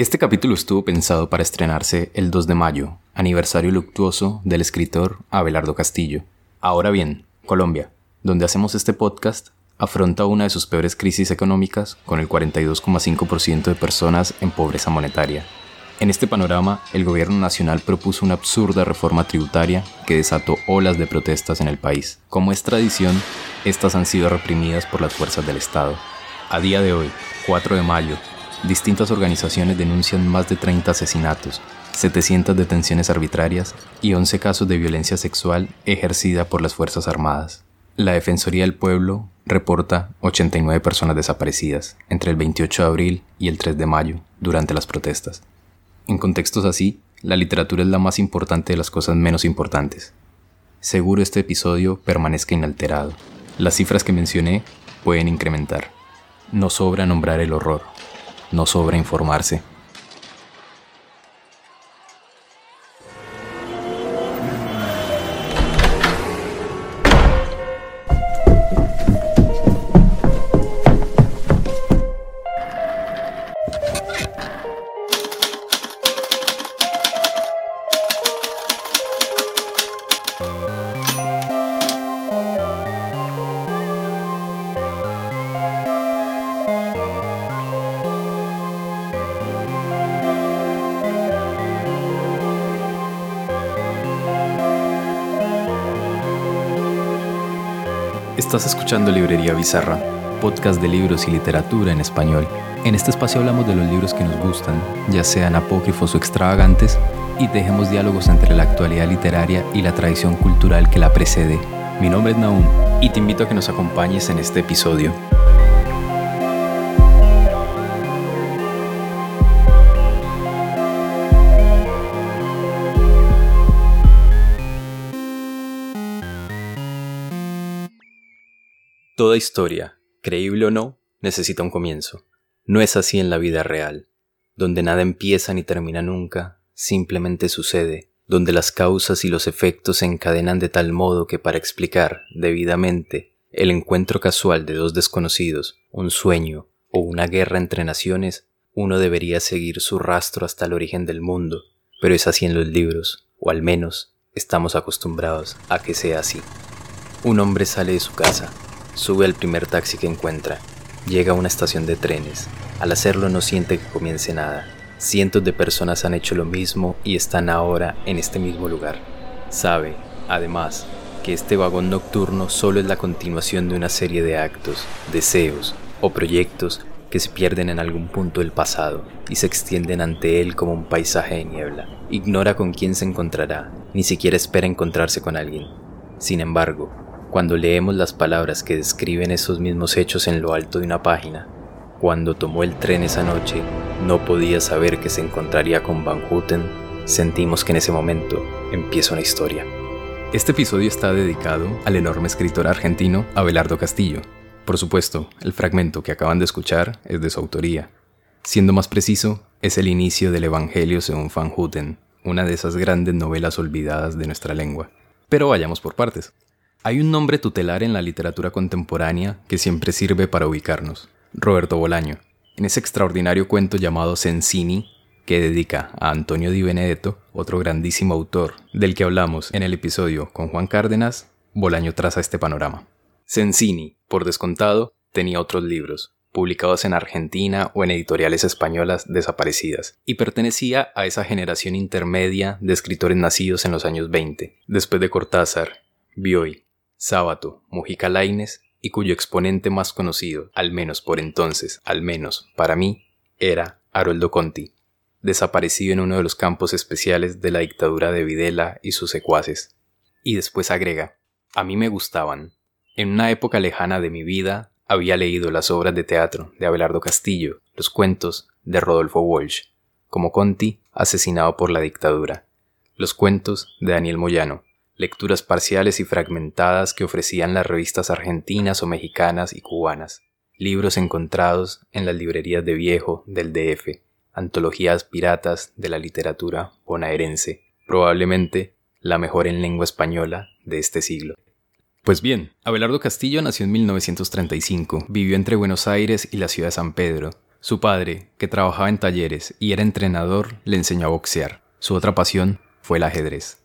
Este capítulo estuvo pensado para estrenarse el 2 de mayo, aniversario luctuoso del escritor Abelardo Castillo. Ahora bien, Colombia, donde hacemos este podcast, afronta una de sus peores crisis económicas con el 42,5% de personas en pobreza monetaria. En este panorama, el gobierno nacional propuso una absurda reforma tributaria que desató olas de protestas en el país. Como es tradición, estas han sido reprimidas por las fuerzas del Estado. A día de hoy, 4 de mayo, distintas organizaciones denuncian más de 30 asesinatos, 700 detenciones arbitrarias y 11 casos de violencia sexual ejercida por las Fuerzas Armadas. La Defensoría del Pueblo reporta 89 personas desaparecidas entre el 28 de abril y el 3 de mayo durante las protestas. En contextos así, la literatura es la más importante de las cosas menos importantes. Seguro este episodio permanezca inalterado. Las cifras que mencioné pueden incrementar. No sobra nombrar el horror, no sobra Estás escuchando Librería Bizarra, podcast de libros y literatura en español. En este espacio hablamos de los libros que nos gustan, ya sean apócrifos o extravagantes, y dejemos diálogos entre la actualidad literaria y la tradición cultural que la precede. Mi nombre es Naum y te invito a que nos acompañes en este episodio. Toda historia, creíble o no, necesita un comienzo. No es así en la vida real, donde nada empieza ni termina nunca, simplemente sucede, donde las causas y los efectos se encadenan de tal modo que para explicar debidamente el encuentro casual de dos desconocidos, un sueño o una guerra entre naciones, uno debería seguir su rastro hasta el origen del mundo, pero es así en los libros, o al menos estamos acostumbrados a que sea así. Un hombre sale de su casa, Sube al primer taxi que encuentra. Llega a una estación de trenes. Al hacerlo no siente que comience nada. Cientos de personas han hecho lo mismo y están ahora en este mismo lugar. Sabe, además, que este vagón nocturno solo es la continuación de una serie de actos, deseos o proyectos que se pierden en algún punto del pasado y se extienden ante él como un paisaje de niebla. Ignora con quién se encontrará, ni siquiera espera encontrarse con alguien. Sin embargo, cuando leemos las palabras que describen esos mismos hechos en lo alto de una página. Cuando tomó el tren esa noche, no podía saber que se encontraría con Van Houten, sentimos que en ese momento empieza una historia. Este episodio está dedicado al enorme escritor argentino Abelardo Castillo. Por supuesto, el fragmento que acaban de escuchar es de su autoría. Siendo más preciso, es el inicio del Evangelio según Van Houten, una de esas grandes novelas olvidadas de nuestra lengua. Pero vayamos por partes. Hay un nombre tutelar en la literatura contemporánea que siempre sirve para ubicarnos, Roberto Bolaño. En ese extraordinario cuento llamado Sensini, que dedica a Antonio Di Benedetto, otro grandísimo autor del que hablamos en el episodio con Juan Cárdenas, Bolaño traza este panorama. Sensini, por descontado, tenía otros libros, publicados en Argentina o en editoriales españolas desaparecidas, y pertenecía a esa generación intermedia de escritores nacidos en los años 20, después de Cortázar, Bioy, Sábato, Mujica Laines y cuyo exponente más conocido, al menos por entonces, al menos para mí, era Haroldo Conti, desaparecido en uno de los campos especiales de la dictadura de Videla y sus secuaces. Y después agrega, a mí me gustaban. En una época lejana de mi vida había leído las obras de teatro de Abelardo Castillo, los cuentos de Rodolfo Walsh, como Conti, asesinado por la dictadura, los cuentos de Daniel Moyano, lecturas parciales y fragmentadas que ofrecían las revistas argentinas o mexicanas y cubanas, libros encontrados en las librerías de viejo del DF, antologías piratas de la literatura bonaerense, probablemente la mejor en lengua española de este siglo. Pues bien, Abelardo Castillo nació en 1935, vivió entre Buenos Aires y la ciudad de San Pedro, Su padre, que trabajaba en talleres y era entrenador, le enseñó a boxear. Su otra pasión fue el ajedrez.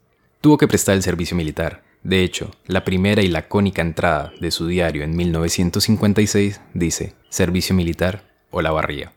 Tuvo que prestar el servicio militar. De hecho, la primera y lacónica entrada de su diario en 1956 dice, servicio militar o la barría.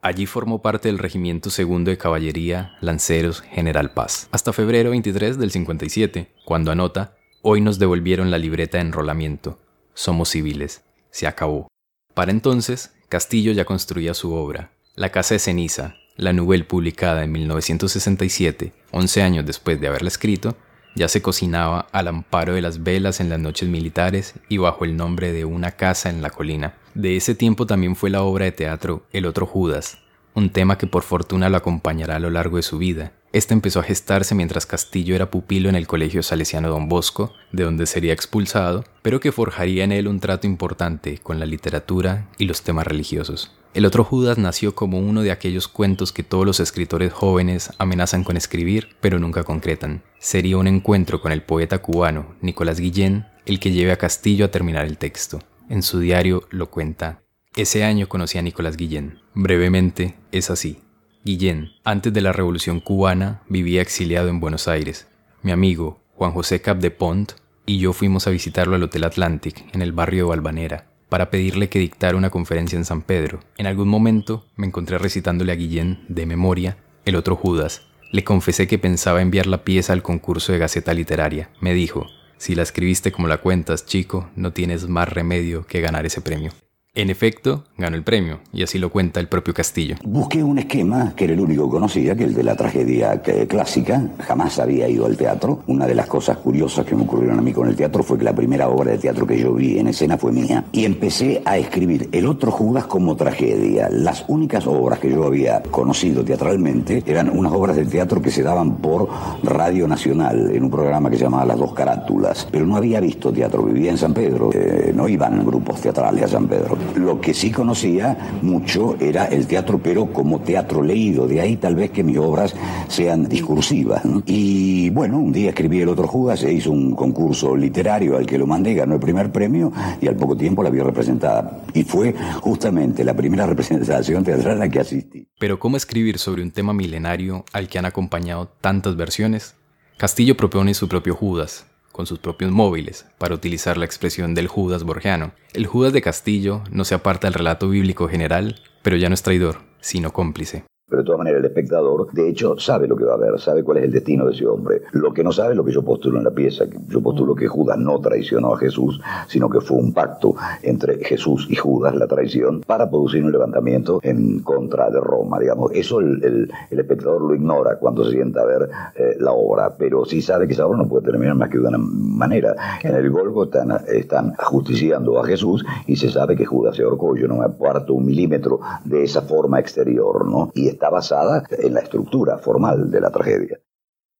Allí formó parte del Regimiento Segundo de Caballería Lanceros General Paz, hasta febrero 23 del 57, cuando anota, hoy nos devolvieron la libreta de enrolamiento. Somos civiles. Se acabó. Para entonces, Castillo ya construía su obra, La Casa de Ceniza, la novela publicada en 1967, 11 años después de haberla escrito, ya se cocinaba al amparo de las velas en las noches militares y bajo el nombre de Una casa en la colina. De ese tiempo también fue la obra de teatro El otro Judas, un tema que por fortuna lo acompañará a lo largo de su vida. Este empezó a gestarse mientras Castillo era pupilo en el Colegio Salesiano Don Bosco, de donde sería expulsado, pero que forjaría en él un trato importante con la literatura y los temas religiosos. El otro Judas nació como uno de aquellos cuentos que todos los escritores jóvenes amenazan con escribir, pero nunca concretan. Sería un encuentro con el poeta cubano Nicolás Guillén el que lleve a Castillo a terminar el texto. En su diario lo cuenta. Ese año conocí a Nicolás Guillén. Brevemente, es así. Guillén, antes de la Revolución cubana, vivía exiliado en Buenos Aires. Mi amigo, Juan José Capdepont, y yo fuimos a visitarlo al Hotel Atlantic, en el barrio de Balvanera para pedirle que dictara una conferencia en San Pedro. En algún momento me encontré recitándole a Guillén, de memoria, el otro Judas. Le confesé que pensaba enviar la pieza al concurso de Gaceta Literaria. Me dijo, si la escribiste como la cuentas, chico, no tienes más remedio que ganar ese premio. En efecto, ganó el premio, y así lo cuenta el propio Castillo. Busqué un esquema que era el único que conocía, que el de la tragedia clásica. Jamás había ido al teatro. Una de las cosas curiosas que me ocurrieron a mí con el teatro fue que la primera obra de teatro que yo vi en escena fue mía. Y empecé a escribir El otro Judas como tragedia. Las únicas obras que yo había conocido teatralmente eran unas obras de teatro que se daban por Radio Nacional, en un programa que se llamaba Las Dos Carátulas. Pero no había visto teatro, vivía en San Pedro. Eh, no iban grupos teatrales a San Pedro. Lo que sí conocía mucho era el teatro, pero como teatro leído. De ahí tal vez que mis obras sean discursivas. Y bueno, un día escribí El otro Judas, se hizo un concurso literario al que lo mandé, ganó el primer premio y al poco tiempo la vio representada. Y fue justamente la primera representación teatral a la que asistí. Pero ¿cómo escribir sobre un tema milenario al que han acompañado tantas versiones? Castillo propone su propio Judas, con sus propios móviles, para utilizar la expresión del Judas borgiano. El Judas de Castillo no se aparta del relato bíblico general, pero ya no es traidor, sino cómplice. Pero de todas maneras el espectador, de hecho, sabe lo que va a ver, sabe cuál es el destino de ese hombre. Lo que no sabe es lo que yo postulo en la pieza. Yo postulo que Judas no traicionó a Jesús, sino que fue un pacto entre Jesús y Judas, la traición, para producir un levantamiento en contra de Roma, digamos. Eso el, espectador lo ignora cuando se sienta a ver eh, la obra, pero sí sabe que esa obra no puede terminar más que de una manera. En el Golgo están, están ajusticiando a Jesús y se sabe que Judas se ahorcó. Yo no me aparto un milímetro de esa forma exterior, ¿no? Y está basada en la estructura formal de la tragedia.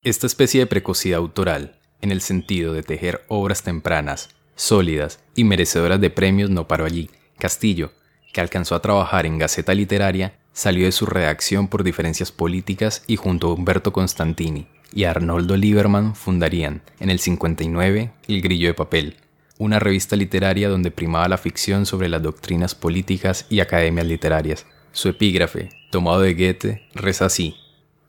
Esta especie de precocidad autoral, en el sentido de tejer obras tempranas, sólidas y merecedoras de premios, no paró allí. Castillo, que alcanzó a trabajar en Gaceta Literaria, salió de su redacción por diferencias políticas y junto a Humberto Constantini y Arnoldo Lieberman fundarían, en el 59, El Grillo de Papel, una revista literaria donde primaba la ficción sobre las doctrinas políticas y academias literarias. Su epígrafe, tomado de Goethe, reza así: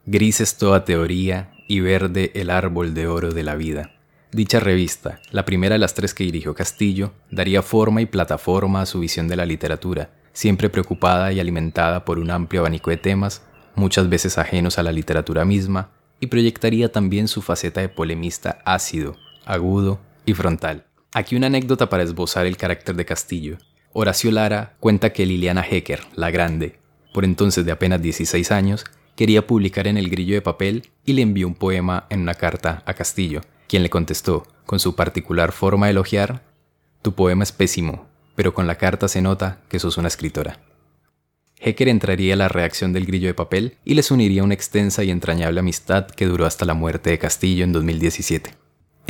Gris es toda teoría y verde el árbol de oro de la vida. Dicha revista, la primera de las tres que dirigió Castillo, daría forma y plataforma a su visión de la literatura, siempre preocupada y alimentada por un amplio abanico de temas, muchas veces ajenos a la literatura misma, y proyectaría también su faceta de polemista ácido, agudo y frontal. Aquí una anécdota para esbozar el carácter de Castillo. Horacio Lara cuenta que Liliana Hecker, la Grande, por entonces de apenas 16 años, quería publicar en el grillo de papel y le envió un poema en una carta a Castillo, quien le contestó, con su particular forma de elogiar, Tu poema es pésimo, pero con la carta se nota que sos una escritora. Hecker entraría a la reacción del grillo de papel y les uniría una extensa y entrañable amistad que duró hasta la muerte de Castillo en 2017.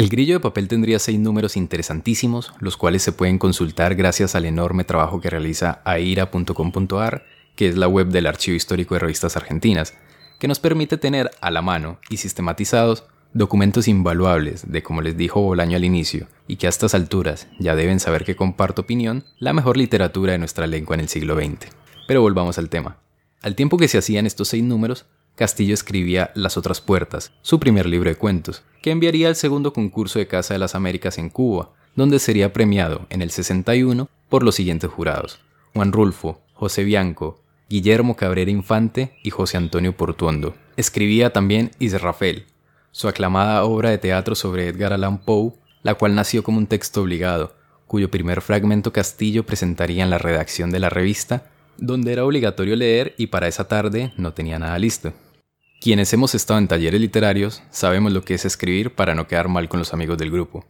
El grillo de papel tendría seis números interesantísimos, los cuales se pueden consultar gracias al enorme trabajo que realiza aira.com.ar que es la web del Archivo Histórico de Revistas Argentinas, que nos permite tener a la mano y sistematizados documentos invaluables de, como les dijo Bolaño al inicio, y que a estas alturas ya deben saber que comparto opinión, la mejor literatura de nuestra lengua en el siglo XX. Pero volvamos al tema. Al tiempo que se hacían estos seis números, Castillo escribía Las otras puertas, su primer libro de cuentos, que enviaría al segundo concurso de Casa de las Américas en Cuba, donde sería premiado en el 61 por los siguientes jurados: Juan Rulfo, José Bianco, Guillermo Cabrera Infante y José Antonio Portuondo. Escribía también Israfel, su aclamada obra de teatro sobre Edgar Allan Poe, la cual nació como un texto obligado, cuyo primer fragmento Castillo presentaría en la redacción de la revista, donde era obligatorio leer y para esa tarde no tenía nada listo. Quienes hemos estado en talleres literarios sabemos lo que es escribir para no quedar mal con los amigos del grupo.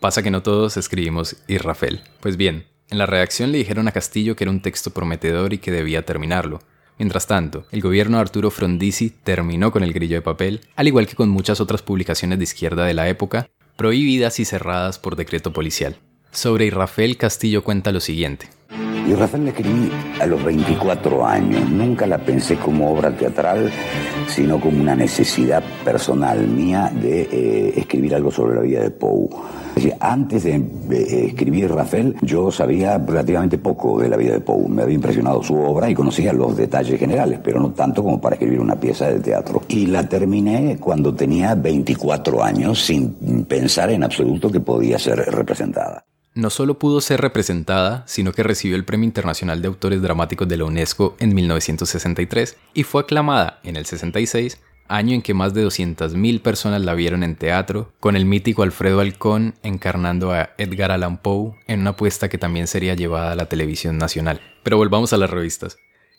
Pasa que no todos escribimos Israfel. Pues bien, en la redacción le dijeron a Castillo que era un texto prometedor y que debía terminarlo. Mientras tanto, el gobierno de Arturo Frondizi terminó con el grillo de papel, al igual que con muchas otras publicaciones de izquierda de la época, prohibidas y cerradas por decreto policial. Sobre Israfel Castillo cuenta lo siguiente. Y Rafael la escribí a los 24 años. Nunca la pensé como obra teatral, sino como una necesidad personal mía de eh, escribir algo sobre la vida de Poe. Antes de escribir Rafael, yo sabía relativamente poco de la vida de Poe. Me había impresionado su obra y conocía los detalles generales, pero no tanto como para escribir una pieza de teatro. Y la terminé cuando tenía 24 años, sin pensar en absoluto que podía ser representada no solo pudo ser representada, sino que recibió el Premio Internacional de Autores Dramáticos de la UNESCO en 1963 y fue aclamada en el 66, año en que más de 200.000 personas la vieron en teatro, con el mítico Alfredo Alcón encarnando a Edgar Allan Poe en una apuesta que también sería llevada a la televisión nacional. Pero volvamos a las revistas.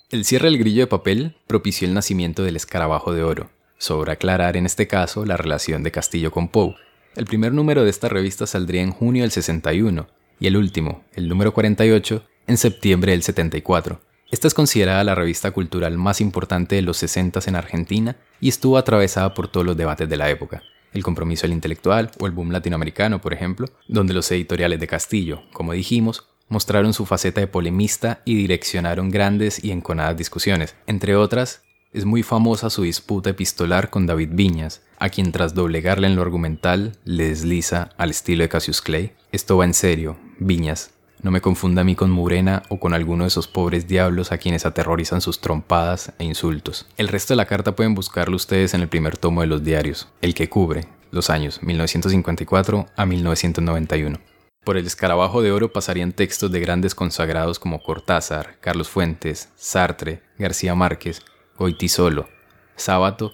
El cierre del grillo de papel propició el nacimiento del escarabajo de oro. Sobra aclarar en este caso la relación de Castillo con Poe, el primer número de esta revista saldría en junio del 61 y el último, el número 48, en septiembre del 74. Esta es considerada la revista cultural más importante de los 60 en Argentina y estuvo atravesada por todos los debates de la época. El compromiso del intelectual o el boom latinoamericano, por ejemplo, donde los editoriales de Castillo, como dijimos, mostraron su faceta de polemista y direccionaron grandes y enconadas discusiones. Entre otras, es muy famosa su disputa epistolar con David Viñas, a quien tras doblegarle en lo argumental le desliza al estilo de Cassius Clay. Esto va en serio, Viñas. No me confunda a mí con Murena o con alguno de esos pobres diablos a quienes aterrorizan sus trompadas e insultos. El resto de la carta pueden buscarlo ustedes en el primer tomo de los diarios, el que cubre los años 1954 a 1991. Por el escarabajo de oro pasarían textos de grandes consagrados como Cortázar, Carlos Fuentes, Sartre, García Márquez, Goitisolo, Sábato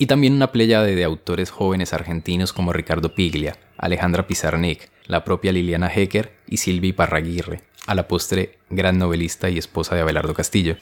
y también una playa de autores jóvenes argentinos como Ricardo Piglia, Alejandra Pizarnik, la propia Liliana Hecker y Silvi Parraguirre, a la postre gran novelista y esposa de Abelardo Castillo.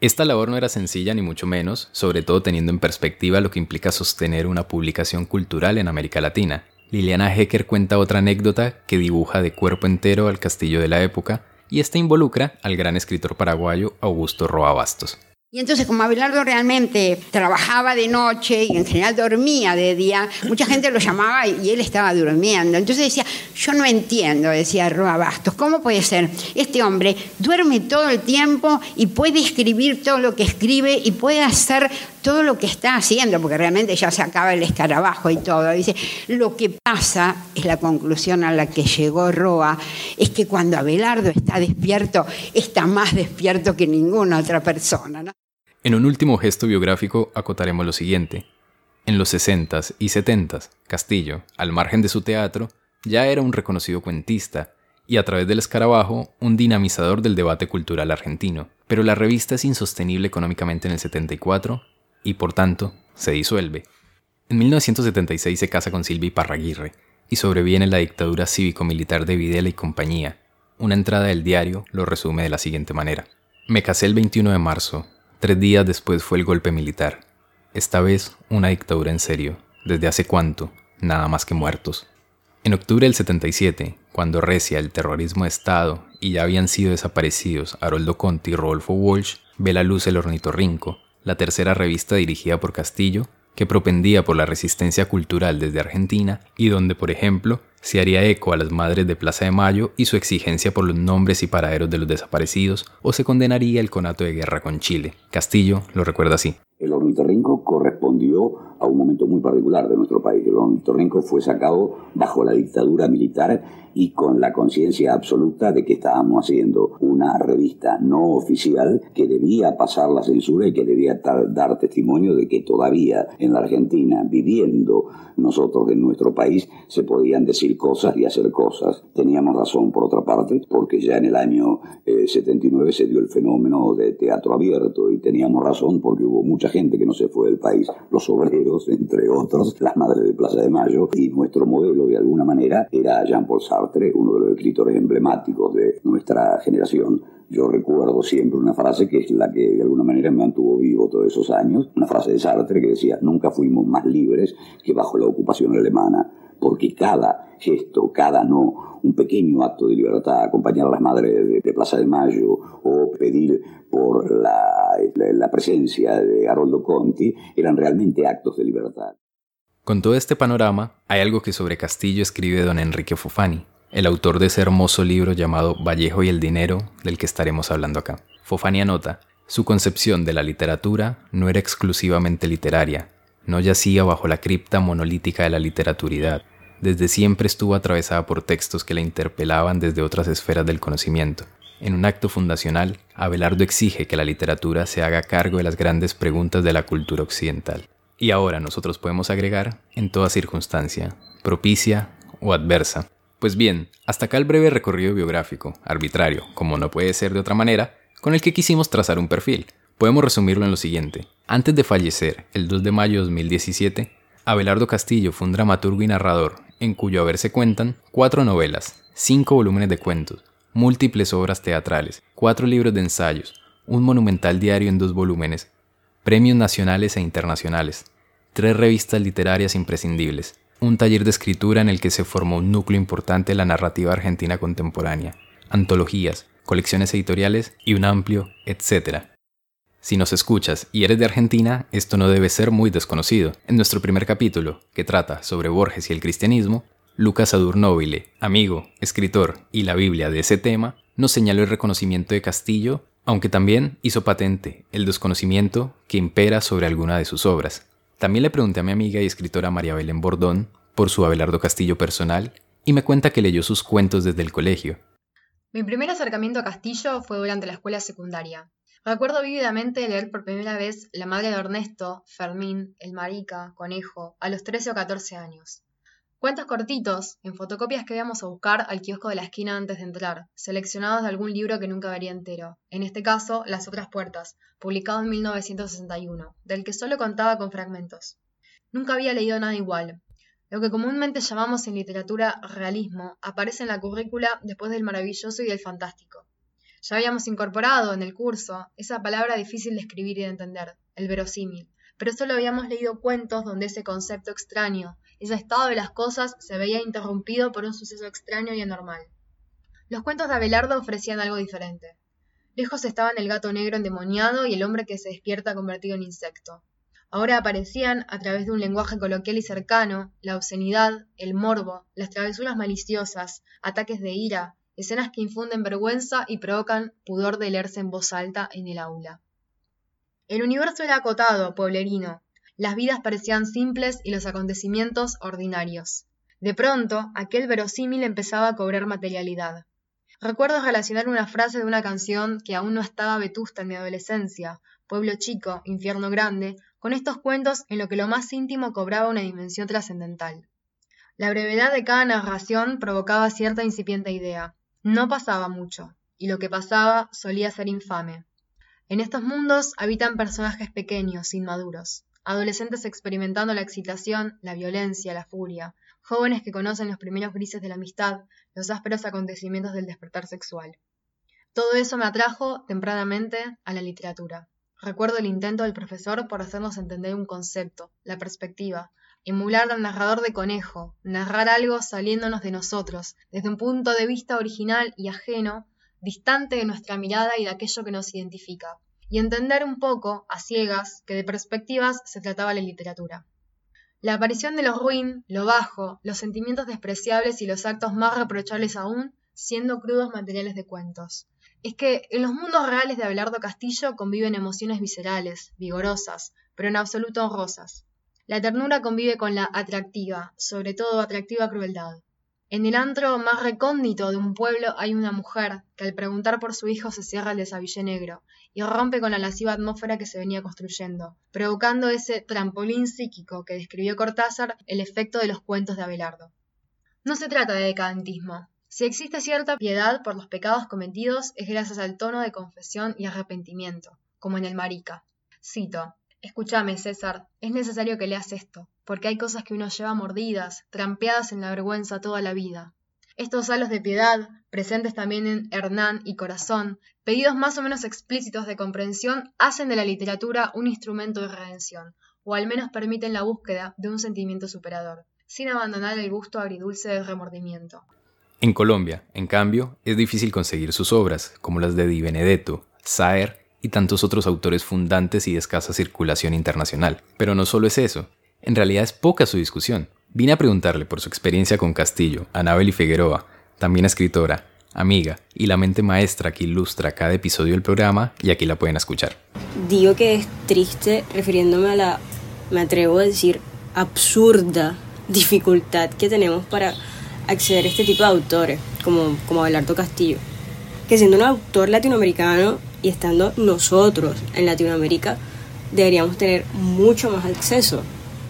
Esta labor no era sencilla ni mucho menos, sobre todo teniendo en perspectiva lo que implica sostener una publicación cultural en América Latina. Liliana Hecker cuenta otra anécdota que dibuja de cuerpo entero al castillo de la época, y esta involucra al gran escritor paraguayo Augusto Roa Bastos. Y entonces, como Abelardo realmente trabajaba de noche y en general dormía de día, mucha gente lo llamaba y él estaba durmiendo. Entonces decía, yo no entiendo, decía Roa Bastos, ¿cómo puede ser? Este hombre duerme todo el tiempo y puede escribir todo lo que escribe y puede hacer todo lo que está haciendo, porque realmente ya se acaba el escarabajo y todo. Dice, lo que pasa, es la conclusión a la que llegó Roa, es que cuando Abelardo está despierto, está más despierto que ninguna otra persona. ¿no? En un último gesto biográfico acotaremos lo siguiente. En los 60s y 70s, Castillo, al margen de su teatro, ya era un reconocido cuentista y a través del escarabajo un dinamizador del debate cultural argentino. Pero la revista es insostenible económicamente en el 74 y por tanto se disuelve. En 1976 se casa con Silvia Parraguirre y sobreviene la dictadura cívico-militar de Videla y compañía. Una entrada del diario lo resume de la siguiente manera. Me casé el 21 de marzo Tres días después fue el golpe militar. Esta vez una dictadura en serio. ¿Desde hace cuánto? Nada más que muertos. En octubre del 77, cuando recia el terrorismo de Estado y ya habían sido desaparecidos Haroldo Conti y Rodolfo Walsh, ve la luz el ornitorrinco, la tercera revista dirigida por Castillo, que propendía por la resistencia cultural desde Argentina y donde, por ejemplo, se haría eco a las madres de Plaza de Mayo y su exigencia por los nombres y paraderos de los desaparecidos, o se condenaría el conato de guerra con Chile. Castillo lo recuerda así. El ornitorrinco correspondió a un momento muy particular de nuestro país. El ornitorrinco fue sacado bajo la dictadura militar y con la conciencia absoluta de que estábamos haciendo una revista no oficial que debía pasar la censura y que debía dar testimonio de que todavía en la Argentina, viviendo nosotros en nuestro país, se podían decir cosas y hacer cosas. Teníamos razón, por otra parte, porque ya en el año 79 eh, se dio el fenómeno de teatro abierto y teníamos razón porque hubo mucha gente que no se fue del país, los obreros, entre otros, las madres de Plaza de Mayo, y nuestro modelo de alguna manera era Jean-Paul Sartre uno de los escritores emblemáticos de nuestra generación. Yo recuerdo siempre una frase que es la que de alguna manera me mantuvo vivo todos esos años, una frase de Sartre que decía, nunca fuimos más libres que bajo la ocupación alemana, porque cada gesto, cada no, un pequeño acto de libertad, acompañar a las madres de, Plaza de Mayo o pedir por la, la presencia de Haroldo Conti, eran realmente actos de libertad. Con todo este panorama, hay algo que sobre Castillo escribe don Enrique Fofani, el autor de ese hermoso libro llamado Vallejo y el Dinero, del que estaremos hablando acá. Fofani anota, su concepción de la literatura no era exclusivamente literaria, no yacía bajo la cripta monolítica de la literaturidad, desde siempre estuvo atravesada por textos que la interpelaban desde otras esferas del conocimiento. En un acto fundacional, Abelardo exige que la literatura se haga cargo de las grandes preguntas de la cultura occidental. Y ahora nosotros podemos agregar, en toda circunstancia, propicia o adversa, pues bien, hasta acá el breve recorrido biográfico, arbitrario, como no puede ser de otra manera, con el que quisimos trazar un perfil. Podemos resumirlo en lo siguiente. Antes de fallecer, el 2 de mayo de 2017, Abelardo Castillo fue un dramaturgo y narrador, en cuyo haber se cuentan cuatro novelas, cinco volúmenes de cuentos, múltiples obras teatrales, cuatro libros de ensayos, un monumental diario en dos volúmenes, premios nacionales e internacionales, tres revistas literarias imprescindibles, un taller de escritura en el que se formó un núcleo importante de la narrativa argentina contemporánea, antologías, colecciones editoriales y un amplio etcétera. Si nos escuchas y eres de Argentina, esto no debe ser muy desconocido. En nuestro primer capítulo, que trata sobre Borges y el cristianismo, Lucas Adurnóvile, amigo, escritor y la Biblia de ese tema, nos señaló el reconocimiento de Castillo, aunque también hizo patente el desconocimiento que impera sobre alguna de sus obras. También le pregunté a mi amiga y escritora María Belén Bordón por su Abelardo Castillo personal y me cuenta que leyó sus cuentos desde el colegio. Mi primer acercamiento a Castillo fue durante la escuela secundaria. Recuerdo vívidamente leer por primera vez La madre de Ernesto, Fermín, El Marica, Conejo, a los 13 o 14 años. Cuentos cortitos, en fotocopias que íbamos a buscar al kiosco de la esquina antes de entrar, seleccionados de algún libro que nunca vería entero, en este caso Las otras puertas, publicado en 1961, del que solo contaba con fragmentos. Nunca había leído nada igual. Lo que comúnmente llamamos en literatura realismo aparece en la currícula después del maravilloso y del fantástico. Ya habíamos incorporado en el curso esa palabra difícil de escribir y de entender, el verosímil, pero solo habíamos leído cuentos donde ese concepto extraño, ese estado de las cosas se veía interrumpido por un suceso extraño y anormal. Los cuentos de Abelardo ofrecían algo diferente. Lejos estaban el gato negro endemoniado y el hombre que se despierta convertido en insecto. Ahora aparecían, a través de un lenguaje coloquial y cercano, la obscenidad, el morbo, las travesuras maliciosas, ataques de ira, escenas que infunden vergüenza y provocan pudor de leerse en voz alta en el aula. El universo era acotado, pueblerino, las vidas parecían simples y los acontecimientos ordinarios. De pronto, aquel verosímil empezaba a cobrar materialidad. Recuerdo relacionar una frase de una canción que aún no estaba vetusta en mi adolescencia, Pueblo chico, infierno grande, con estos cuentos en lo que lo más íntimo cobraba una dimensión trascendental. La brevedad de cada narración provocaba cierta incipiente idea. No pasaba mucho, y lo que pasaba solía ser infame. En estos mundos habitan personajes pequeños, inmaduros adolescentes experimentando la excitación, la violencia, la furia, jóvenes que conocen los primeros grises de la amistad, los ásperos acontecimientos del despertar sexual. Todo eso me atrajo tempranamente a la literatura. Recuerdo el intento del profesor por hacernos entender un concepto, la perspectiva, emular al narrador de conejo, narrar algo saliéndonos de nosotros, desde un punto de vista original y ajeno, distante de nuestra mirada y de aquello que nos identifica, y entender un poco, a ciegas, que de perspectivas se trataba la literatura. La aparición de lo ruin, lo bajo, los sentimientos despreciables y los actos más reprochables aún, siendo crudos materiales de cuentos. Es que en los mundos reales de Abelardo Castillo conviven emociones viscerales, vigorosas, pero en absoluto rosas. La ternura convive con la atractiva, sobre todo atractiva crueldad. En el antro más recóndito de un pueblo hay una mujer que al preguntar por su hijo se cierra el desabillé negro y rompe con la lasciva atmósfera que se venía construyendo, provocando ese trampolín psíquico que describió Cortázar el efecto de los cuentos de Abelardo. No se trata de decadentismo. Si existe cierta piedad por los pecados cometidos es gracias al tono de confesión y arrepentimiento, como en el Marica. Cito, Escúchame, César, es necesario que leas esto, porque hay cosas que uno lleva mordidas, trampeadas en la vergüenza toda la vida. Estos halos de piedad, presentes también en Hernán y Corazón, pedidos más o menos explícitos de comprensión, hacen de la literatura un instrumento de redención, o al menos permiten la búsqueda de un sentimiento superador, sin abandonar el gusto agridulce del remordimiento. En Colombia, en cambio, es difícil conseguir sus obras, como las de Di Benedetto, Saer y tantos otros autores fundantes y de escasa circulación internacional. Pero no solo es eso, en realidad es poca su discusión. Vine a preguntarle por su experiencia con Castillo, Anabel y Figueroa, también escritora, amiga y la mente maestra que ilustra cada episodio del programa y aquí la pueden escuchar. Digo que es triste refiriéndome a la, me atrevo a decir, absurda dificultad que tenemos para acceder a este tipo de autores, como, como Abelardo Castillo. Que siendo un autor latinoamericano y estando nosotros en Latinoamérica, deberíamos tener mucho más acceso,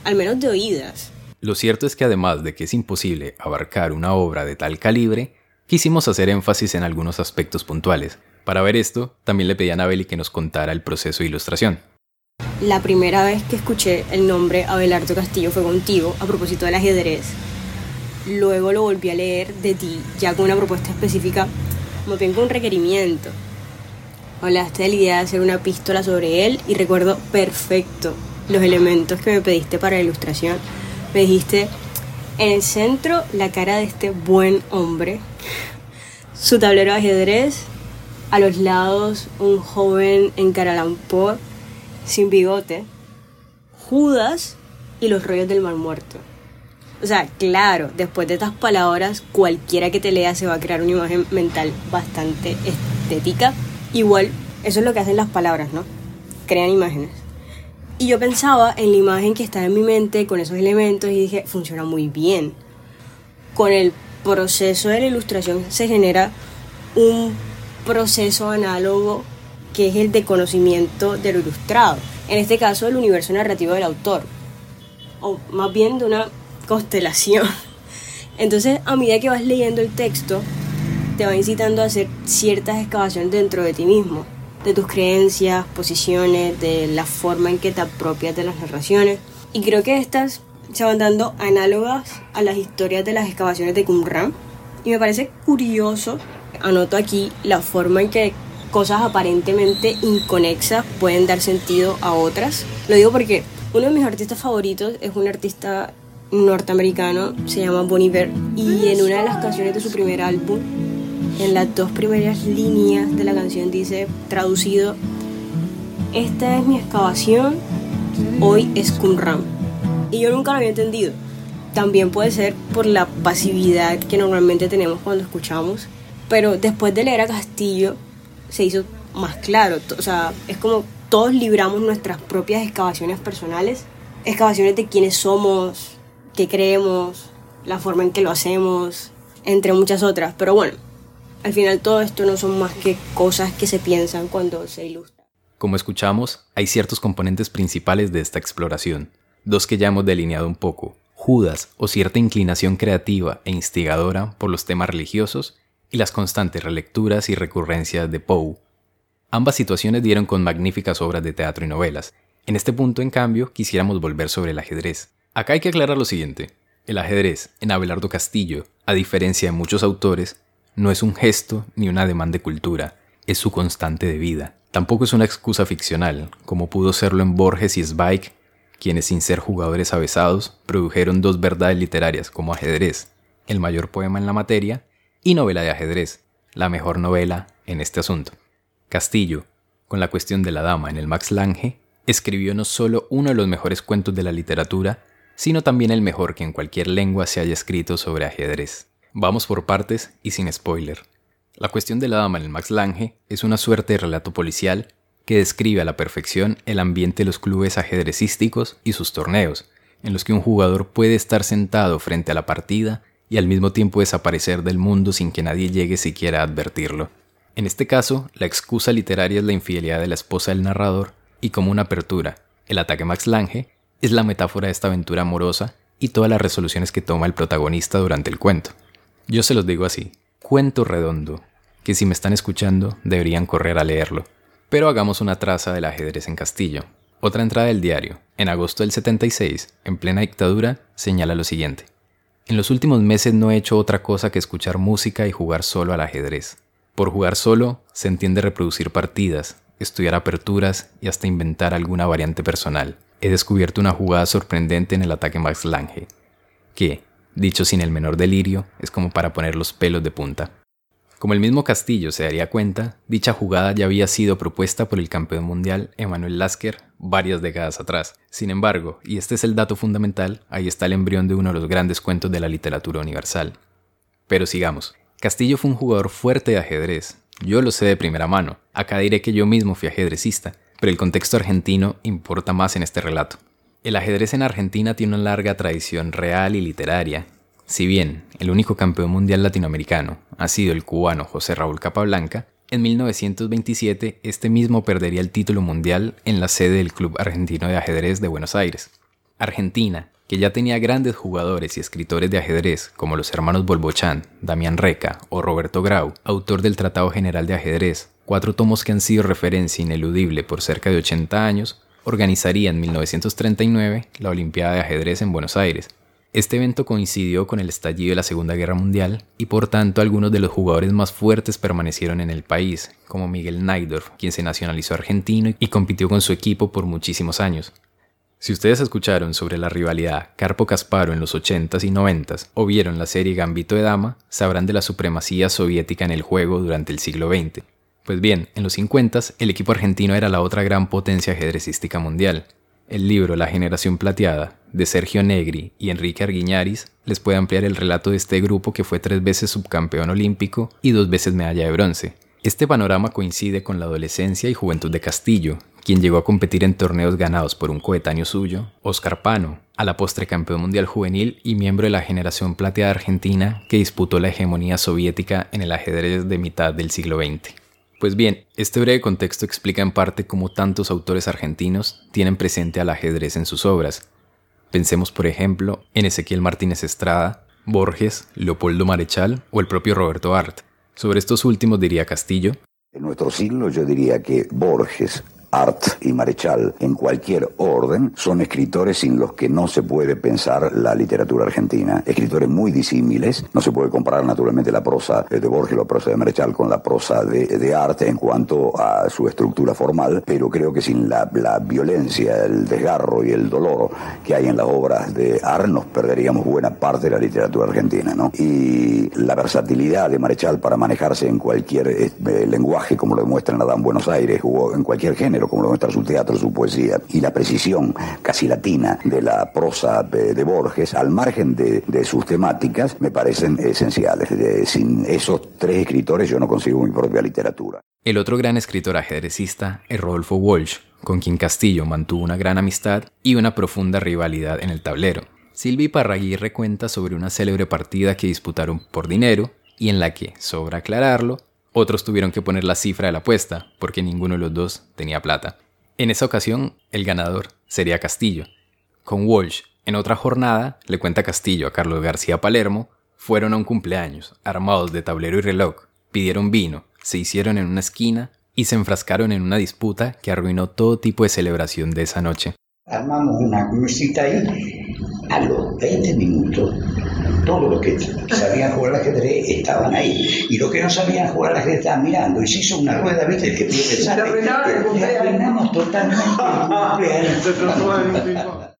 al menos de oídas. Lo cierto es que además de que es imposible abarcar una obra de tal calibre, quisimos hacer énfasis en algunos aspectos puntuales. Para ver esto, también le pedí a Nabeli que nos contara el proceso de ilustración. La primera vez que escuché el nombre Abelardo Castillo fue contigo a propósito del ajedrez. Luego lo volví a leer de ti, ya con una propuesta específica, como con un requerimiento hablaste de la idea de hacer una epístola sobre él y recuerdo perfecto los elementos que me pediste para la ilustración. Me dijiste, en el centro la cara de este buen hombre, su tablero de ajedrez, a los lados un joven en Caralampor, sin bigote, Judas y los rollos del mar muerto. O sea, claro, después de estas palabras, cualquiera que te lea se va a crear una imagen mental bastante estética Igual, eso es lo que hacen las palabras, ¿no? Crean imágenes. Y yo pensaba en la imagen que estaba en mi mente con esos elementos y dije, funciona muy bien. Con el proceso de la ilustración se genera un proceso análogo que es el de conocimiento de lo ilustrado. En este caso, el universo narrativo del autor. O más bien de una constelación. Entonces, a medida que vas leyendo el texto, te va incitando a hacer ciertas excavaciones dentro de ti mismo, de tus creencias, posiciones, de la forma en que te apropias de las narraciones. Y creo que estas se van dando análogas a las historias de las excavaciones de Qumran. Y me parece curioso, anoto aquí la forma en que cosas aparentemente inconexas pueden dar sentido a otras. Lo digo porque uno de mis artistas favoritos es un artista norteamericano, se llama Bon Iver, y en una de las canciones de su primer álbum en las dos primeras líneas de la canción dice, traducido, esta es mi excavación, hoy es Kunram. Y yo nunca lo había entendido. También puede ser por la pasividad que normalmente tenemos cuando escuchamos, pero después de leer a Castillo se hizo más claro. O sea, es como todos libramos nuestras propias excavaciones personales, excavaciones de quiénes somos, qué creemos, la forma en que lo hacemos, entre muchas otras. Pero bueno, al final todo esto no son más que cosas que se piensan cuando se ilustra. Como escuchamos, hay ciertos componentes principales de esta exploración, dos que ya hemos delineado un poco, Judas o cierta inclinación creativa e instigadora por los temas religiosos y las constantes relecturas y recurrencias de Poe. Ambas situaciones dieron con magníficas obras de teatro y novelas. En este punto, en cambio, quisiéramos volver sobre el ajedrez. Acá hay que aclarar lo siguiente. El ajedrez, en Abelardo Castillo, a diferencia de muchos autores, no es un gesto ni una demanda de cultura, es su constante de vida. Tampoco es una excusa ficcional, como pudo serlo en Borges y Zweig, quienes sin ser jugadores avesados produjeron dos verdades literarias como ajedrez, el mayor poema en la materia, y novela de ajedrez, la mejor novela en este asunto. Castillo, con la cuestión de la dama en el Max Lange, escribió no solo uno de los mejores cuentos de la literatura, sino también el mejor que en cualquier lengua se haya escrito sobre ajedrez. Vamos por partes y sin spoiler. La cuestión de la dama en el Max Lange es una suerte de relato policial que describe a la perfección el ambiente de los clubes ajedrecísticos y sus torneos, en los que un jugador puede estar sentado frente a la partida y al mismo tiempo desaparecer del mundo sin que nadie llegue siquiera a advertirlo. En este caso, la excusa literaria es la infidelidad de la esposa del narrador y como una apertura, el ataque Max Lange es la metáfora de esta aventura amorosa y todas las resoluciones que toma el protagonista durante el cuento. Yo se los digo así, cuento redondo, que si me están escuchando deberían correr a leerlo. Pero hagamos una traza del ajedrez en Castillo. Otra entrada del diario, en agosto del 76, en plena dictadura, señala lo siguiente. En los últimos meses no he hecho otra cosa que escuchar música y jugar solo al ajedrez. Por jugar solo se entiende reproducir partidas, estudiar aperturas y hasta inventar alguna variante personal. He descubierto una jugada sorprendente en el ataque Max Lange, que, dicho sin el menor delirio, es como para poner los pelos de punta. Como el mismo Castillo se daría cuenta, dicha jugada ya había sido propuesta por el campeón mundial Emanuel Lasker varias décadas atrás. Sin embargo, y este es el dato fundamental, ahí está el embrión de uno de los grandes cuentos de la literatura universal. Pero sigamos. Castillo fue un jugador fuerte de ajedrez. Yo lo sé de primera mano. Acá diré que yo mismo fui ajedrecista, pero el contexto argentino importa más en este relato. El ajedrez en Argentina tiene una larga tradición real y literaria, si bien el único campeón mundial latinoamericano ha sido el cubano José Raúl Capablanca, en 1927 este mismo perdería el título mundial en la sede del Club Argentino de Ajedrez de Buenos Aires. Argentina, que ya tenía grandes jugadores y escritores de ajedrez como los hermanos Bolbochán, Damián Reca o Roberto Grau, autor del Tratado General de Ajedrez, cuatro tomos que han sido referencia ineludible por cerca de 80 años, organizaría en 1939 la Olimpiada de Ajedrez en Buenos Aires, este evento coincidió con el estallido de la Segunda Guerra Mundial y por tanto algunos de los jugadores más fuertes permanecieron en el país, como Miguel Naidorf, quien se nacionalizó argentino y compitió con su equipo por muchísimos años. Si ustedes escucharon sobre la rivalidad Carpo Casparo en los 80s y 90s o vieron la serie Gambito de Dama, sabrán de la supremacía soviética en el juego durante el siglo XX. Pues bien, en los 50s el equipo argentino era la otra gran potencia ajedrecística mundial, el libro La generación plateada, de Sergio Negri y Enrique Arguiñaris, les puede ampliar el relato de este grupo que fue tres veces subcampeón olímpico y dos veces medalla de bronce. Este panorama coincide con la adolescencia y juventud de Castillo, quien llegó a competir en torneos ganados por un coetáneo suyo, Oscar Pano, a la postre campeón mundial juvenil y miembro de la generación plateada argentina que disputó la hegemonía soviética en el ajedrez de mitad del siglo XX. Pues bien, este breve contexto explica en parte cómo tantos autores argentinos tienen presente al ajedrez en sus obras. Pensemos, por ejemplo, en Ezequiel Martínez Estrada, Borges, Leopoldo Marechal o el propio Roberto Art. Sobre estos últimos diría Castillo. En nuestro siglo yo diría que Borges, Art y Marechal, en cualquier orden, son escritores sin los que no se puede pensar la literatura argentina. Escritores muy disímiles, no se puede comparar naturalmente la prosa de Borges, la prosa de Marechal con la prosa de, de Art en cuanto a su estructura formal, pero creo que sin la, la violencia, el desgarro y el dolor que hay en las obras de Art nos perderíamos buena parte de la literatura argentina. ¿no? Y la versatilidad de Marechal para manejarse en cualquier eh, lenguaje, como lo demuestra en Adán Buenos Aires, o en cualquier género, como lo muestra su teatro, su poesía, y la precisión casi latina de la prosa de, Borges, al margen de, sus temáticas, me parecen esenciales. sin esos tres escritores yo no consigo mi propia literatura. El otro gran escritor ajedrecista es Rodolfo Walsh, con quien Castillo mantuvo una gran amistad y una profunda rivalidad en el tablero. Silvi Parraguirre cuenta sobre una célebre partida que disputaron por dinero y en la que, sobra aclararlo, otros tuvieron que poner la cifra de la apuesta, porque ninguno de los dos tenía plata. En esa ocasión, el ganador sería Castillo. Con Walsh, en otra jornada, le cuenta Castillo a Carlos García Palermo, fueron a un cumpleaños, armados de tablero y reloj, pidieron vino, se hicieron en una esquina y se enfrascaron en una disputa que arruinó todo tipo de celebración de esa noche. Armamos una crucita ahí, a los 20 minutos todos los que sabían jugar al ajedrez estaban ahí. Y los que no sabían jugar al ajedrez estaban mirando. Y se hizo una rueda, ¿viste? El que pierde sale. arruinamos totalmente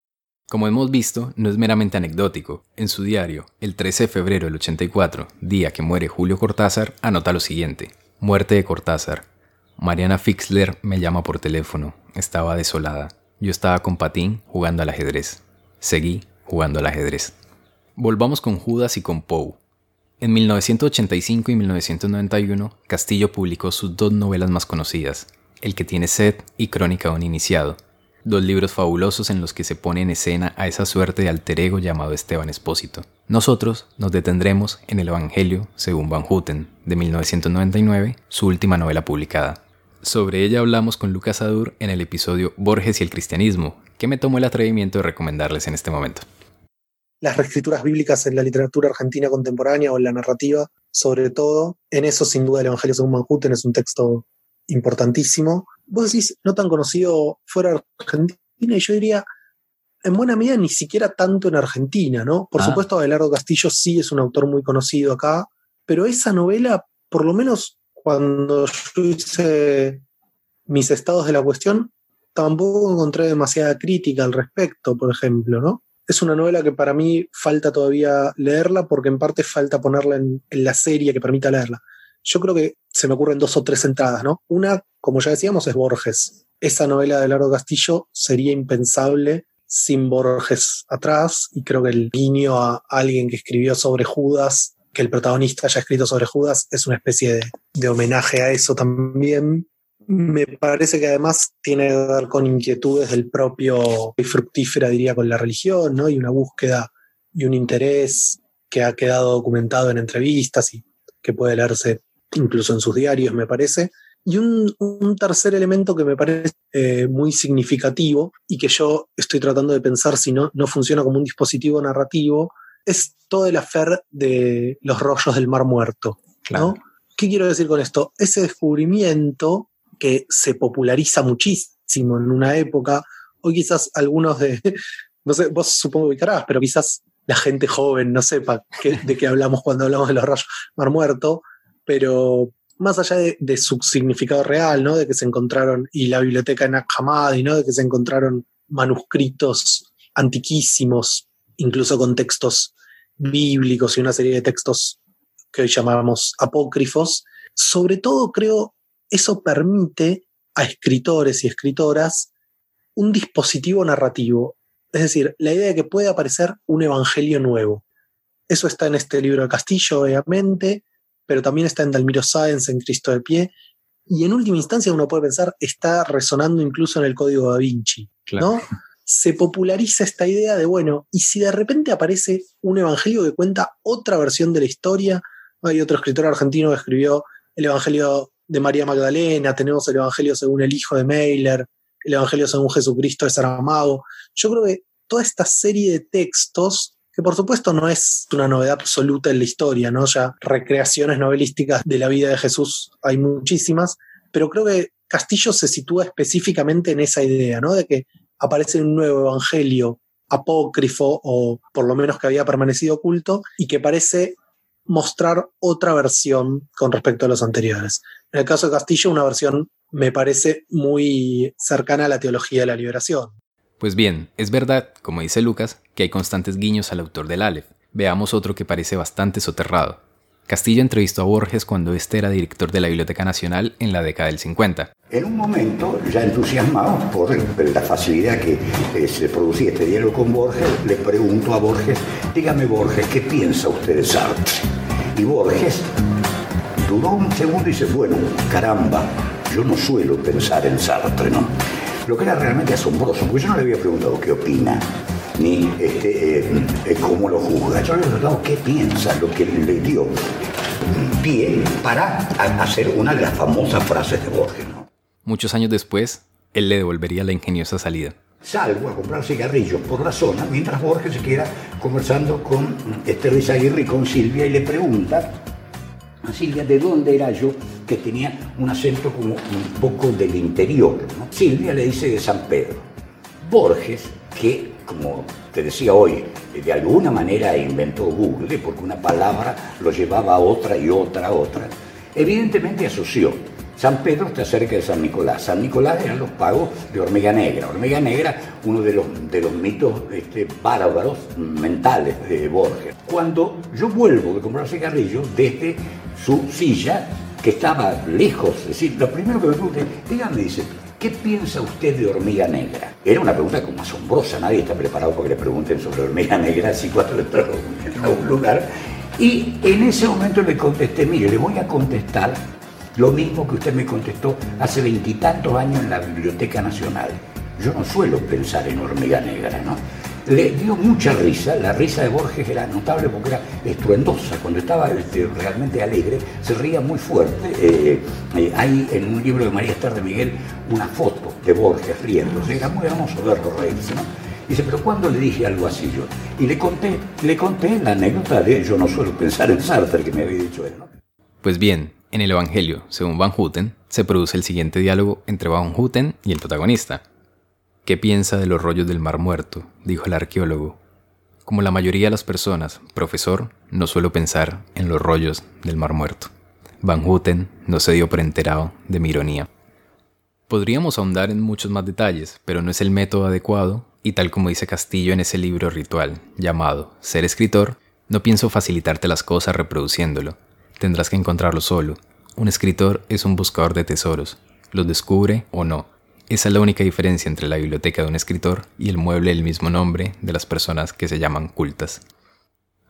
Como hemos visto, no es meramente anecdótico. En su diario, el 13 de febrero del 84, día que muere Julio Cortázar, anota lo siguiente. Muerte de Cortázar. Mariana Fixler me llama por teléfono. Estaba desolada. Yo estaba con Patín jugando al ajedrez. Seguí jugando al ajedrez. Volvamos con Judas y con Poe. En 1985 y 1991, Castillo publicó sus dos novelas más conocidas, El que tiene sed y Crónica de un iniciado, dos libros fabulosos en los que se pone en escena a esa suerte de alter ego llamado Esteban Espósito. Nosotros nos detendremos en el Evangelio según Van Houten, de 1999, su última novela publicada. Sobre ella hablamos con Lucas Adur en el episodio Borges y el cristianismo, que me tomó el atrevimiento de recomendarles en este momento. Las reescrituras bíblicas en la literatura argentina contemporánea o en la narrativa, sobre todo, en eso sin duda el Evangelio según Van Houten es un texto importantísimo. Vos decís, no tan conocido fuera de Argentina, y yo diría, en buena medida, ni siquiera tanto en Argentina, ¿no? Por ah. supuesto, Abelardo Castillo sí es un autor muy conocido acá, pero esa novela, por lo menos cuando yo hice mis estados de la cuestión, tampoco encontré demasiada crítica al respecto, por ejemplo, ¿no? Es una novela que para mí falta todavía leerla porque en parte falta ponerla en la serie que permita leerla yo creo que se me ocurren dos o tres entradas, ¿no? Una, como ya decíamos, es Borges. Esa novela de Largo Castillo sería impensable sin Borges atrás, y creo que el guiño a alguien que escribió sobre Judas, que el protagonista haya escrito sobre Judas, es una especie de, homenaje a eso también. Me parece que además tiene que ver con inquietudes del propio y fructífera, diría, con la religión, ¿no? Y una búsqueda y un interés que ha quedado documentado en entrevistas y que puede leerse incluso en sus diarios, me parece. Y un, tercer elemento que me parece eh, muy significativo y que yo estoy tratando de pensar si no, no funciona como un dispositivo narrativo, es todo el afer de los rollos del Mar Muerto. ¿no? ¿Qué quiero decir con esto? Ese descubrimiento que se populariza muchísimo en una época, hoy quizás algunos de, no sé, vos supongo ubicarás, pero quizás la gente joven no sepa de qué hablamos cuando hablamos de los rollos Mar Muerto, pero más allá de, su significado real, ¿no? De que se encontraron, y la biblioteca en Hammadi, ¿no? De que se encontraron manuscritos antiquísimos, incluso con textos bíblicos y una serie de textos que hoy llamamos apócrifos. Sobre todo, creo, eso permite a escritores y escritoras un dispositivo narrativo. Es decir, la idea de que puede aparecer un evangelio nuevo. Eso está en este libro de Castillo, obviamente, pero también está en Dalmiro Sáenz, en Cristo de Pie, y en última instancia uno puede pensar, está resonando incluso en el código da Vinci, ¿no? Se populariza esta idea de, bueno, y si de repente aparece un evangelio que cuenta otra versión de la historia, hay otro escritor argentino que escribió el evangelio de María Magdalena, tenemos el evangelio según el hijo de Meiler, el evangelio según Jesucristo de Saramago. Yo creo que toda esta serie de textos que por supuesto no es una novedad absoluta en la historia, ¿no? Ya recreaciones novelísticas de la vida de Jesús hay muchísimas, pero creo que Castillo se sitúa específicamente en esa idea, ¿no? De que aparece un nuevo evangelio apócrifo o por lo menos que había permanecido oculto y que parece mostrar otra versión con respecto a los anteriores. En el caso de Castillo, una versión me parece muy cercana a la teología de la liberación. Pues bien, es verdad, como dice Lucas, que hay constantes guiños al autor del Aleph. Veamos otro que parece bastante soterrado. Castillo entrevistó a Borges cuando este era director de la Biblioteca Nacional en la década del 50. En un momento, ya entusiasmado por la facilidad que eh, se producía este diálogo con Borges, le pregunto a Borges, dígame Borges, ¿qué piensa usted de Sartre? Y Borges duró un segundo y dice, bueno, caramba, yo no suelo pensar en Sartre, ¿no? lo que era realmente asombroso, porque yo no le había preguntado qué opina, ni este, eh, eh, cómo lo juzga, yo le preguntado qué piensa, lo que le dio pie para hacer una de las famosas frases de Borges. Muchos años después, él le devolvería la ingeniosa salida. Salgo a comprar cigarrillos por la zona mientras Borges se queda conversando con Luis Aguirre y con Silvia y le pregunta a Silvia de dónde era yo, que tenía un acento como un poco del interior. Silvia le dice de San Pedro. Borges, que como te decía hoy, de alguna manera inventó Google, porque una palabra lo llevaba a otra y otra a otra, evidentemente asoció. San Pedro está cerca de San Nicolás. San Nicolás eran los pagos de Hormiga Negra. Hormiga Negra, uno de los, de los mitos este, bárbaros mentales de Borges. Cuando yo vuelvo de comprar cigarrillos desde su silla, que estaba lejos. Es decir, lo primero que me pregunté, dígame, dice, ¿qué piensa usted de hormiga negra? Era una pregunta como asombrosa, nadie está preparado para que le pregunten sobre hormiga negra así cuando le en a un lugar. Y en ese momento le contesté, mire, le voy a contestar Lo mismo que usted me contestó hace veintitantos años en la Biblioteca Nacional. Yo no suelo pensar en hormiga negra, ¿no? Le dio mucha risa, la risa de Borges era notable porque era estruendosa, cuando estaba este, realmente alegre, se ría muy fuerte. Eh, eh, hay en un libro de María Esther de Miguel una foto de Borges riéndose, era muy hermoso verlo reírse, ¿no? Dice, pero ¿cuándo le dije algo así yo? Y le conté, le conté la anécdota de yo no suelo pensar en Sartre que me había dicho él. Pues bien, en el Evangelio, según Van Houten, se produce el siguiente diálogo entre Van Houten y el protagonista. ¿Qué piensa de los rollos del Mar Muerto? dijo el arqueólogo. Como la mayoría de las personas, profesor, no suelo pensar en los rollos del Mar Muerto. Van Houten no se dio por enterado de mi ironía. Podríamos ahondar en muchos más detalles, pero no es el método adecuado, y tal como dice Castillo en ese libro ritual llamado Ser escritor, no pienso facilitarte las cosas reproduciéndolo. Tendrás que encontrarlo solo. Un escritor es un buscador de tesoros. Los descubre o no, esa es la única diferencia entre la biblioteca de un escritor y el mueble del mismo nombre de las personas que se llaman cultas.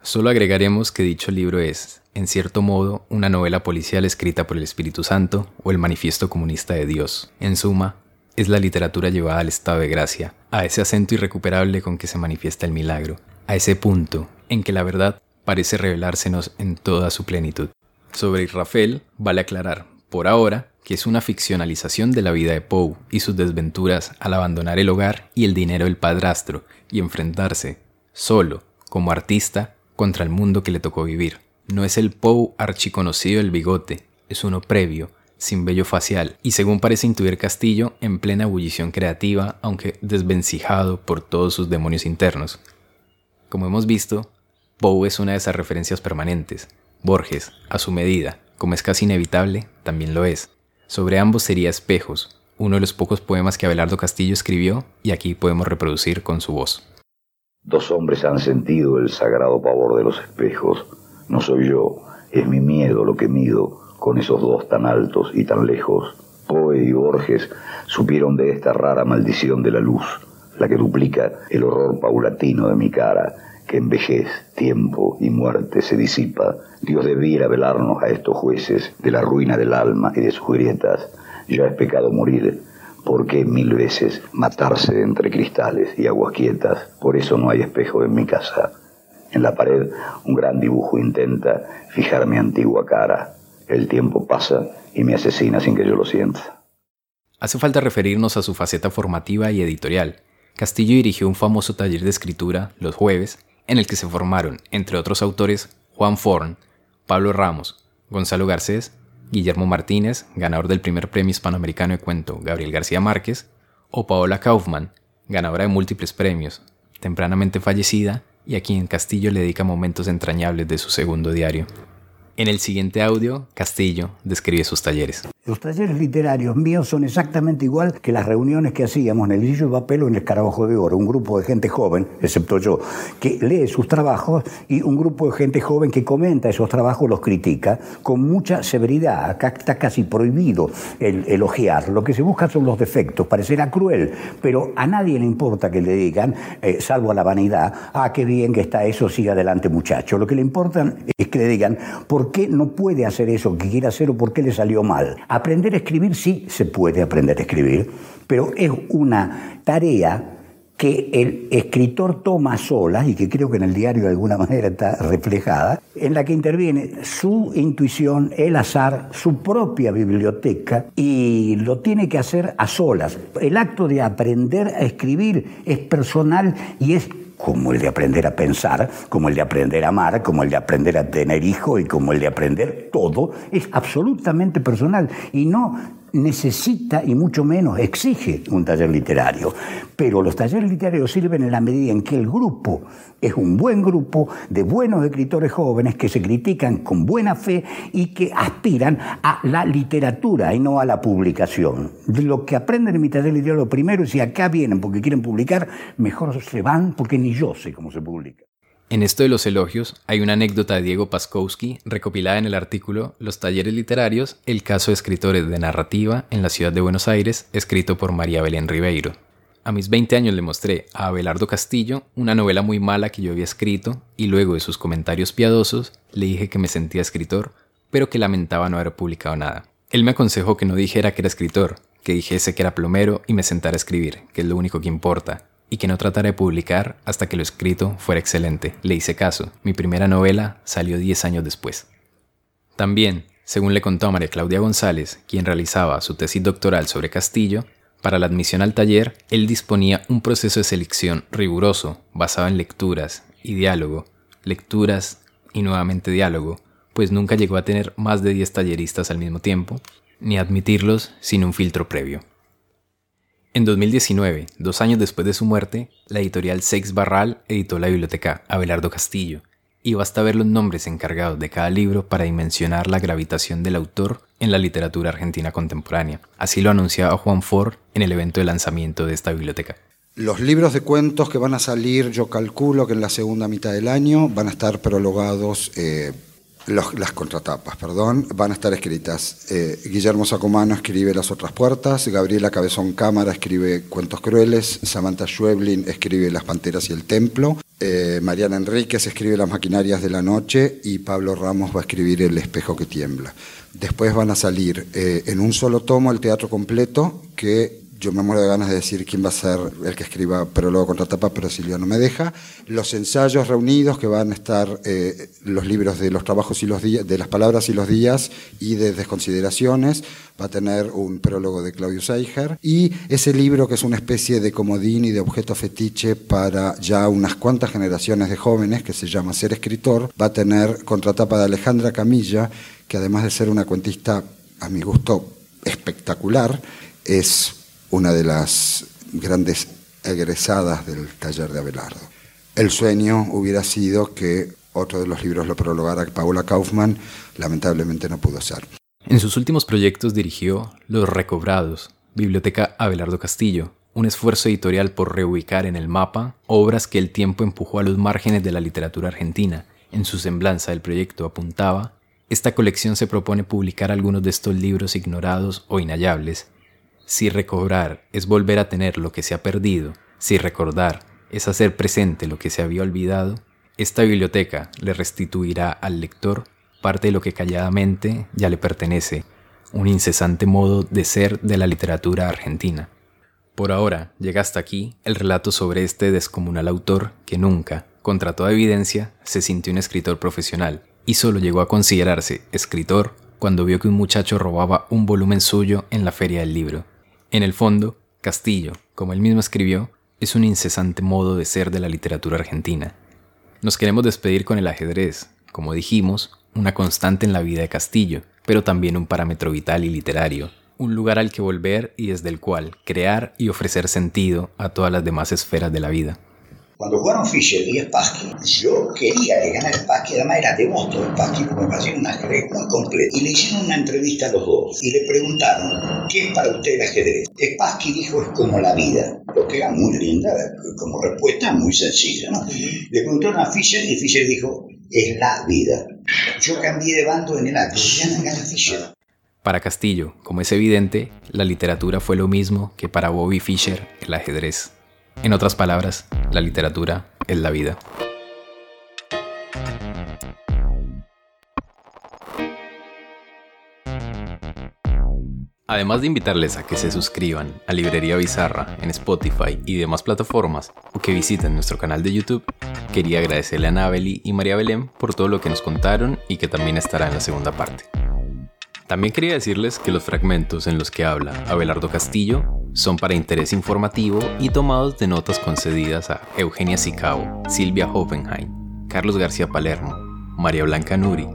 Solo agregaremos que dicho libro es, en cierto modo, una novela policial escrita por el Espíritu Santo o el Manifiesto Comunista de Dios. En suma, es la literatura llevada al estado de gracia, a ese acento irrecuperable con que se manifiesta el milagro, a ese punto en que la verdad parece revelársenos en toda su plenitud. Sobre Rafael, vale aclarar, por ahora, que es una ficcionalización de la vida de Poe y sus desventuras al abandonar el hogar y el dinero del padrastro y enfrentarse, solo, como artista, contra el mundo que le tocó vivir. No es el Poe archiconocido del bigote, es uno previo, sin vello facial, y según parece intuir Castillo, en plena ebullición creativa, aunque desvencijado por todos sus demonios internos. Como hemos visto, Poe es una de esas referencias permanentes. Borges, a su medida, como es casi inevitable, también lo es. Sobre ambos sería Espejos, uno de los pocos poemas que Abelardo Castillo escribió y aquí podemos reproducir con su voz. Dos hombres han sentido el sagrado pavor de los espejos. No soy yo, es mi miedo lo que mido con esos dos tan altos y tan lejos. Poe y Borges supieron de esta rara maldición de la luz, la que duplica el horror paulatino de mi cara, que en vejez, tiempo y muerte se disipa, Dios debiera velarnos a estos jueces de la ruina del alma y de sus grietas. Ya es pecado morir, ¿por qué mil veces matarse entre cristales y aguas quietas? Por eso no hay espejo en mi casa. En la pared un gran dibujo intenta fijar mi antigua cara. El tiempo pasa y me asesina sin que yo lo sienta. Hace falta referirnos a su faceta formativa y editorial. Castillo dirigió un famoso taller de escritura los jueves en el que se formaron, entre otros autores, Juan Forn, Pablo Ramos, Gonzalo Garcés, Guillermo Martínez, ganador del primer premio hispanoamericano de cuento Gabriel García Márquez, o Paola Kaufman, ganadora de múltiples premios, tempranamente fallecida y a quien Castillo le dedica momentos entrañables de su segundo diario. En el siguiente audio, Castillo describe sus talleres. Los talleres literarios míos son exactamente igual que las reuniones que hacíamos en el Lillo de Papel o en el Escarabajo de Oro, un grupo de gente joven, excepto yo, que lee sus trabajos y un grupo de gente joven que comenta esos trabajos, los critica con mucha severidad. Acá está casi prohibido el elogiar. Lo que se busca son los defectos. Parecerá cruel, pero a nadie le importa que le digan, eh, salvo a la vanidad, ah, qué bien que está eso, siga adelante muchacho. Lo que le importa es que le digan por qué no puede hacer eso que quiere hacer o por qué le salió mal Aprender a escribir sí se puede aprender a escribir, pero es una tarea que el escritor toma sola y que creo que en el diario de alguna manera está reflejada, en la que interviene su intuición, el azar, su propia biblioteca y lo tiene que hacer a solas. El acto de aprender a escribir es personal y es como el de aprender a pensar, como el de aprender a amar, como el de aprender a tener hijos y como el de aprender todo, es absolutamente personal. Y no necesita y mucho menos exige un taller literario. Pero los talleres literarios sirven en la medida en que el grupo es un buen grupo de buenos escritores jóvenes que se critican con buena fe y que aspiran a la literatura y no a la publicación. Lo que aprenden en mi taller literario, primero si acá vienen porque quieren publicar, mejor se van porque ni yo sé cómo se publica. En esto de los elogios hay una anécdota de Diego Paskowski recopilada en el artículo Los talleres literarios, el caso de escritores de narrativa en la ciudad de Buenos Aires, escrito por María Belén Ribeiro. A mis 20 años le mostré a Abelardo Castillo una novela muy mala que yo había escrito y luego de sus comentarios piadosos le dije que me sentía escritor, pero que lamentaba no haber publicado nada. Él me aconsejó que no dijera que era escritor, que dijese que era plomero y me sentara a escribir, que es lo único que importa, y que no tratara de publicar hasta que lo escrito fuera excelente. Le hice caso. Mi primera novela salió 10 años después. También, según le contó a María Claudia González, quien realizaba su tesis doctoral sobre Castillo, para la admisión al taller, él disponía un proceso de selección riguroso, basado en lecturas y diálogo, lecturas y nuevamente diálogo, pues nunca llegó a tener más de 10 talleristas al mismo tiempo, ni admitirlos sin un filtro previo. En 2019, dos años después de su muerte, la editorial Seix Barral editó la biblioteca Abelardo Castillo, y basta ver los nombres encargados de cada libro para dimensionar la gravitación del autor en la literatura argentina contemporánea. Así lo anunciaba Juan Ford en el evento de lanzamiento de esta biblioteca. Los libros de cuentos que van a salir, yo calculo que en la segunda mitad del año van a estar prologados eh, las contratapas, perdón, van a estar escritas. Eh, Guillermo Sacomano escribe Las otras puertas, Gabriela Cabezón Cámara escribe Cuentos crueles, Samantha Schweblin escribe Las panteras y el templo, eh, Mariana Enríquez escribe Las maquinarias de la noche y Pablo Ramos va a escribir El espejo que tiembla. Después van a salir eh, en un solo tomo el teatro completo que yo me muero de ganas de decir quién va a ser el que escriba pero luego contratapa, pero Silvia no me deja. Los ensayos reunidos que van a estar eh, los libros de los trabajos y los días, de las palabras y los días y de desconsideraciones, va a tener un prólogo de Claudio Seiger. Y ese libro que es una especie de comodín y de objeto fetiche para ya unas cuantas generaciones de jóvenes, que se llama Ser Escritor, va a tener contratapa de Alejandra Camilla, que además de ser una cuentista a mi gusto espectacular, es una de las grandes egresadas del taller de Abelardo. El sueño hubiera sido que otro de los libros lo prologara Paula Kaufman, lamentablemente no pudo ser. En sus últimos proyectos dirigió Los Recobrados, Biblioteca Abelardo Castillo, un esfuerzo editorial por reubicar en el mapa obras que el tiempo empujó a los márgenes de la literatura argentina. En su semblanza el proyecto apuntaba, esta colección se propone publicar algunos de estos libros ignorados o inhallables si recobrar es volver a tener lo que se ha perdido, si recordar es hacer presente lo que se había olvidado, esta biblioteca le restituirá al lector parte de lo que calladamente ya le pertenece, un incesante modo de ser de la literatura argentina. Por ahora llega hasta aquí el relato sobre este descomunal autor que nunca, contra toda evidencia, se sintió un escritor profesional y solo llegó a considerarse escritor cuando vio que un muchacho robaba un volumen suyo en la feria del libro. En el fondo, Castillo, como él mismo escribió, es un incesante modo de ser de la literatura argentina. Nos queremos despedir con el ajedrez, como dijimos, una constante en la vida de Castillo, pero también un parámetro vital y literario, un lugar al que volver y desde el cual crear y ofrecer sentido a todas las demás esferas de la vida. Cuando jugaron Fischer y Spassky, yo quería que ganara Spassky, además era devoto de Spassky porque me parecía un ajedrez muy completo. Y le hicieron una entrevista a los dos y le preguntaron, ¿qué es para usted el ajedrez? Spassky dijo, es como la vida, lo que era muy linda, como respuesta muy sencilla. ¿no? Le preguntaron a Fischer y Fischer dijo, es la vida. Yo cambié de bando en el acto, ya no gana Fischer. Para Castillo, como es evidente, la literatura fue lo mismo que para Bobby Fischer el ajedrez. En otras palabras, la literatura es la vida. Además de invitarles a que se suscriban a Librería Bizarra en Spotify y demás plataformas o que visiten nuestro canal de YouTube, quería agradecerle a Anabeli y María Belén por todo lo que nos contaron y que también estará en la segunda parte. También quería decirles que los fragmentos en los que habla Abelardo Castillo son para interés informativo y tomados de notas concedidas a Eugenia Sicao, Silvia Hoffenheim, Carlos García Palermo, María Blanca Nuri,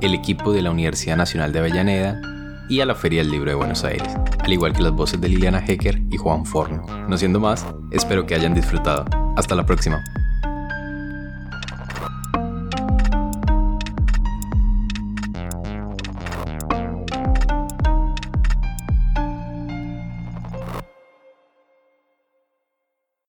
el equipo de la Universidad Nacional de Avellaneda y a la Feria del Libro de Buenos Aires, al igual que las voces de Liliana Hecker y Juan Forno. No siendo más, espero que hayan disfrutado. Hasta la próxima.